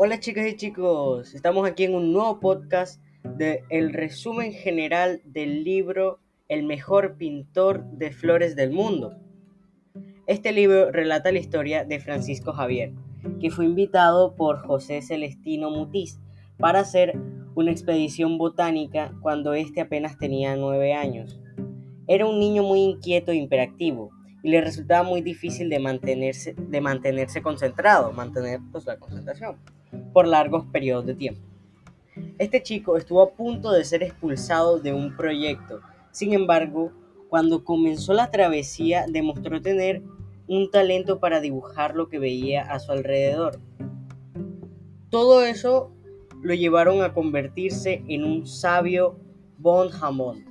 Hola chicas y chicos, estamos aquí en un nuevo podcast de el resumen general del libro El mejor pintor de flores del mundo. Este libro relata la historia de Francisco Javier, que fue invitado por José Celestino Mutiz para hacer una expedición botánica cuando éste apenas tenía nueve años. Era un niño muy inquieto e hiperactivo, y le resultaba muy difícil de mantenerse, de mantenerse concentrado, mantener pues, la concentración por largos periodos de tiempo. Este chico estuvo a punto de ser expulsado de un proyecto, sin embargo, cuando comenzó la travesía demostró tener un talento para dibujar lo que veía a su alrededor. Todo eso lo llevaron a convertirse en un sabio Bon Hammond.